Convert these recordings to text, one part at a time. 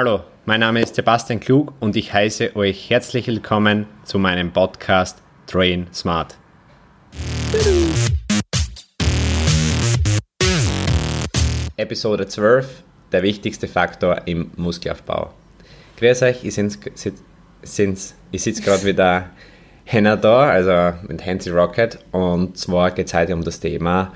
Hallo, mein Name ist Sebastian Klug und ich heiße euch herzlich willkommen zu meinem Podcast Train Smart. Episode 12, der wichtigste Faktor im Muskelaufbau. Grüß euch, ich, ich sitze gerade wieder Henna da, also mit Hansi Rocket und zwar geht es heute um das Thema,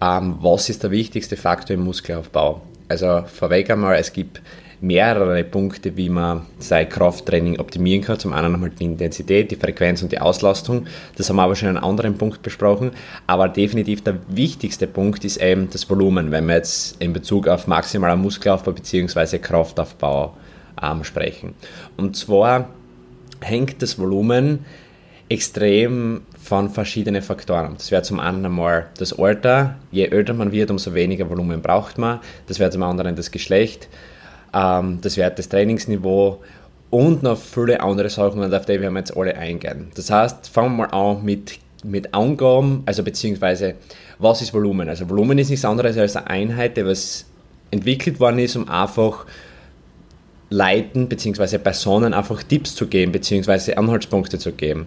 ähm, was ist der wichtigste Faktor im Muskelaufbau. Also vorweg einmal, es gibt mehrere Punkte, wie man sein Krafttraining optimieren kann. Zum einen einmal die Intensität, die Frequenz und die Auslastung. Das haben wir aber schon in einem anderen Punkt besprochen. Aber definitiv der wichtigste Punkt ist eben das Volumen, wenn wir jetzt in Bezug auf maximaler Muskelaufbau bzw. Kraftaufbau ähm, sprechen. Und zwar hängt das Volumen extrem von verschiedenen Faktoren. Das wäre zum einen einmal das Alter. Je älter man wird, umso weniger Volumen braucht man. Das wäre zum anderen das Geschlecht. Ähm, das wäre das Trainingsniveau und noch viele andere Sachen, und auf die werden wir jetzt alle eingehen. Das heißt, fangen wir mal an mit, mit Angaben, also beziehungsweise, was ist Volumen? Also Volumen ist nichts anderes als eine Einheit, die was entwickelt worden ist, um einfach Leuten bzw. Personen einfach Tipps zu geben bzw. Anhaltspunkte zu geben.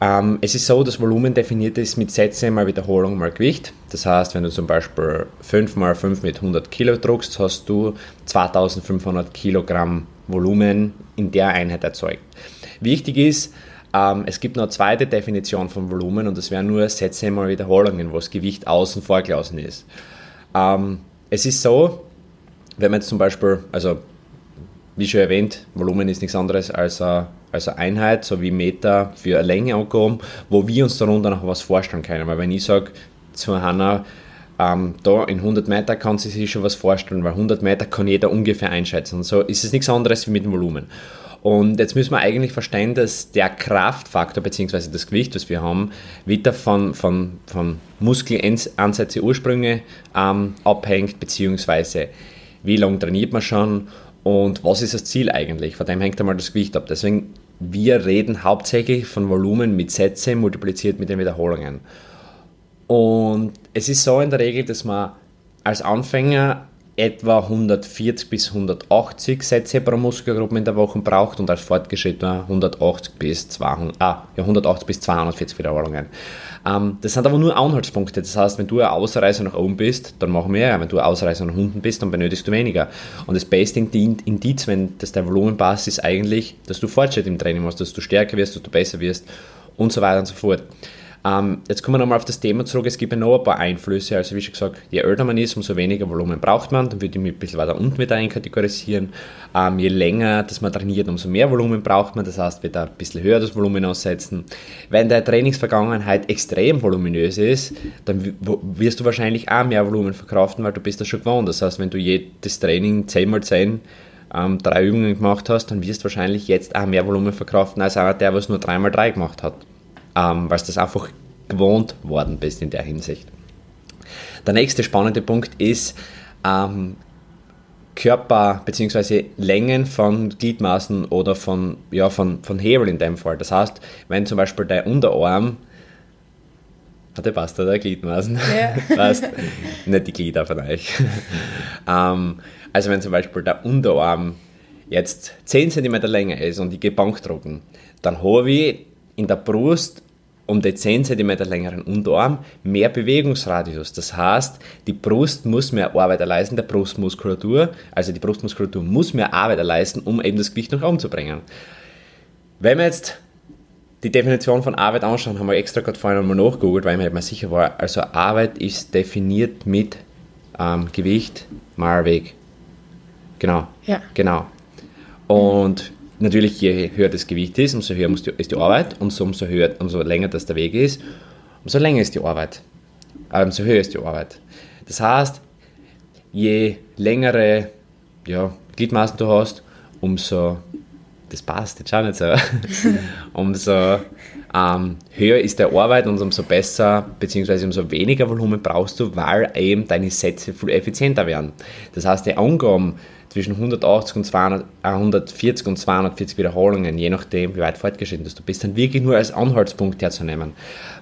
Ähm, es ist so, das Volumen definiert ist mit Sätze mal Wiederholung mal Gewicht. Das heißt, wenn du zum Beispiel 5 mal 5 mit 100 Kilo druckst, hast du 2500 Kilogramm Volumen in der Einheit erzeugt. Wichtig ist, ähm, es gibt noch eine zweite Definition von Volumen und das wären nur Sätze mal Wiederholungen, wo das Gewicht außen vorgelassen ist. Ähm, es ist so, wenn man jetzt zum Beispiel, also wie schon erwähnt, Volumen ist nichts anderes als eine, als eine Einheit, so wie Meter für eine Länge angegeben, wo wir uns darunter noch was vorstellen können. Weil wenn ich sage zu Hanna, ähm, da in 100 Meter kann sie sich schon was vorstellen, weil 100 Meter kann jeder ungefähr einschätzen. Und so ist es nichts anderes wie mit dem Volumen. Und jetzt müssen wir eigentlich verstehen, dass der Kraftfaktor bzw. das Gewicht, das wir haben, wieder von, von, von Muskelansätze, Ursprünge ähm, abhängt, beziehungsweise wie lange trainiert man schon und was ist das Ziel eigentlich? Von dem hängt einmal das Gewicht ab. Deswegen, wir reden hauptsächlich von Volumen mit Sätze multipliziert mit den Wiederholungen. Und es ist so in der Regel, dass man als Anfänger etwa 140 bis 180 Sätze pro Muskelgruppe in der Woche braucht und als Fortgeschrittener 180 bis 200, ah, ja, 180 bis 240 Wiederholungen. Ähm, das sind aber nur Anhaltspunkte. Das heißt, wenn du ein Ausreißer nach oben bist, dann machen wir mehr. Wenn du ein Ausreißer nach unten bist, dann benötigst du weniger. Und das beste Indiz, wenn das dein Volumen passt, ist eigentlich, dass du Fortschritt im Training machst, dass du stärker wirst, dass du besser wirst und so weiter und so fort. Ähm, jetzt kommen wir nochmal auf das Thema zurück. Es gibt ja noch ein paar Einflüsse. Also, wie schon gesagt, je älter man ist, umso weniger Volumen braucht man. Dann würde ich mich ein bisschen weiter unten mit einkategorisieren. Ähm, je länger dass man trainiert, umso mehr Volumen braucht man. Das heißt, wieder ein bisschen höher das Volumen aussetzen. Wenn der Trainingsvergangenheit extrem voluminös ist, dann wirst du wahrscheinlich auch mehr Volumen verkraften, weil du bist das schon gewohnt. Das heißt, wenn du jedes Training 10x10 ähm, drei Übungen gemacht hast, dann wirst du wahrscheinlich jetzt auch mehr Volumen verkraften als einer, der was nur 3x3 gemacht hat ähm, weil du das einfach gewohnt worden bist in der Hinsicht. Der nächste spannende Punkt ist ähm, Körper- bzw. Längen von Gliedmaßen oder von, ja, von, von Hebel in dem Fall. Das heißt, wenn zum Beispiel der Unterarm hat der passt, oder? Gliedmaßen. Ja. passt. Nicht die Glieder von euch. ähm, also wenn zum Beispiel der Unterarm jetzt 10 cm länger ist und ich gehe Bankdrucken, dann habe ich in der Brust um den 10 cm längeren Unterarm mehr Bewegungsradius. Das heißt, die Brust muss mehr Arbeit leisten, der Brustmuskulatur, also die Brustmuskulatur muss mehr Arbeit leisten, um eben das Gewicht nach oben zu bringen. Wenn wir jetzt die Definition von Arbeit anschauen, haben wir extra gerade vorhin einmal nachgegoogelt, weil mir nicht sicher war. Also Arbeit ist definiert mit ähm, Gewicht mal Weg. Genau. Ja. Genau. Und natürlich, je höher das Gewicht ist, umso höher ist die Arbeit und umso, höher, umso länger das der Weg ist, umso länger ist die Arbeit. Äh, umso höher ist die Arbeit. Das heißt, je längere ja, Gliedmaßen du hast, umso, das passt jetzt auch nicht so, umso ähm, höher ist der Arbeit und umso besser, beziehungsweise umso weniger Volumen brauchst du, weil eben deine Sätze viel effizienter werden. Das heißt, die Angaben, zwischen 180 und 200, äh, 140 und 240 Wiederholungen, je nachdem, wie weit fortgeschritten du bist, dann wirklich nur als Anhaltspunkt herzunehmen.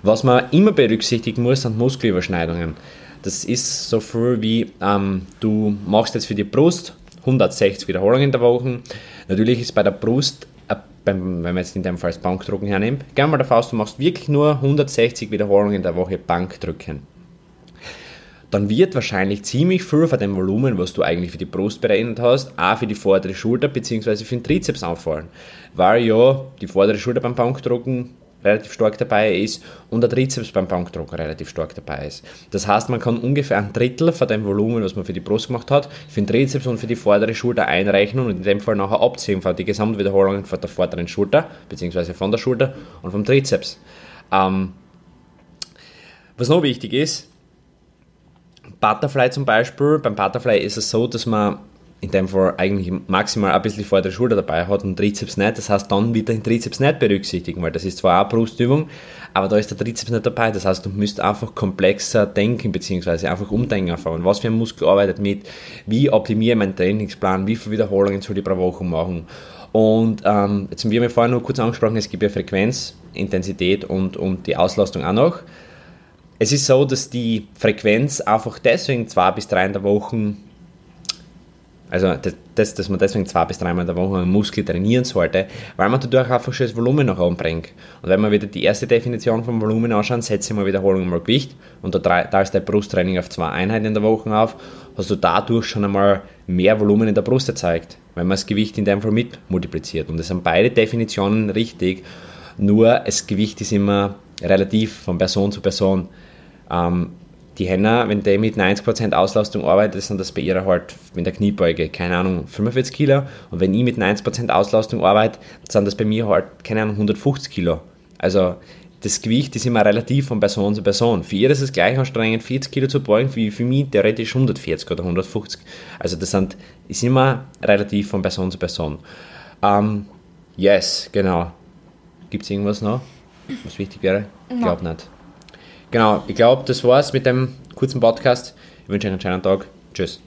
Was man immer berücksichtigen muss, sind Muskelüberschneidungen. Das ist so viel wie, ähm, du machst jetzt für die Brust 160 Wiederholungen in der Woche. Natürlich ist bei der Brust, äh, wenn man jetzt in dem Fall das Bankdrücken hernimmt, gerne mal davon aus, du machst wirklich nur 160 Wiederholungen in der Woche Bankdrücken dann wird wahrscheinlich ziemlich viel von dem Volumen, was du eigentlich für die Brust berechnet hast, auch für die vordere Schulter bzw. für den Trizeps auffallen. Weil ja die vordere Schulter beim Bankdrucken relativ stark dabei ist und der Trizeps beim Bankdrucken relativ stark dabei ist. Das heißt, man kann ungefähr ein Drittel von dem Volumen, was man für die Brust gemacht hat, für den Trizeps und für die vordere Schulter einrechnen und in dem Fall nachher abziehen von die Gesamtwiederholungen von der vorderen Schulter bzw. von der Schulter und vom Trizeps. Ähm, was noch wichtig ist, Butterfly zum Beispiel, beim Butterfly ist es so, dass man in dem Fall eigentlich maximal ein bisschen vor der Schulter dabei hat und Trizeps nicht. Das heißt, dann wird den Trizeps nicht berücksichtigen, weil das ist zwar auch Brustübung, aber da ist der Trizeps nicht dabei. Das heißt, du müsst einfach komplexer denken, beziehungsweise einfach umdenken erfahren. Was für ein Muskel arbeitet mit, wie optimiere ich meinen Trainingsplan, wie viele Wiederholungen soll ich pro Woche machen. Und ähm, jetzt haben wir vorher nur kurz angesprochen, es gibt ja Frequenz, Intensität und, und die Auslastung auch noch. Es ist so, dass die Frequenz einfach deswegen zwei bis drei in der Woche, also das, dass man deswegen zwei bis dreimal in der Woche einen Muskel trainieren sollte, weil man dadurch einfach schon das Volumen nach oben bringt. Und wenn wir wieder die erste Definition vom Volumen anschauen, setze ich mal Wiederholung mal Gewicht und da, ist der Brusttraining auf zwei Einheiten in der Woche auf, hast du dadurch schon einmal mehr Volumen in der Brust erzeugt, weil man das Gewicht in dem Fall mit multipliziert. Und das sind beide Definitionen richtig, nur das Gewicht ist immer relativ von Person zu Person. Ähm, die Henna, wenn die mit 90% Auslastung arbeitet, sind das bei ihr halt mit der Kniebeuge, keine Ahnung, 45 Kilo. Und wenn ich mit 90% Auslastung arbeite, sind das bei mir halt, keine Ahnung, 150 Kilo. Also das Gewicht ist immer relativ von Person zu Person. Für ihr ist es gleich anstrengend, 40 Kilo zu beugen, wie für mich theoretisch 140 oder 150. Also das sind, ist immer relativ von Person zu Person. Um, ähm, yes, genau. Gibt es irgendwas noch, was wichtig wäre? Ich glaube nicht. Genau, ich glaube, das war's mit dem kurzen Podcast. Ich wünsche euch einen schönen Tag. Tschüss.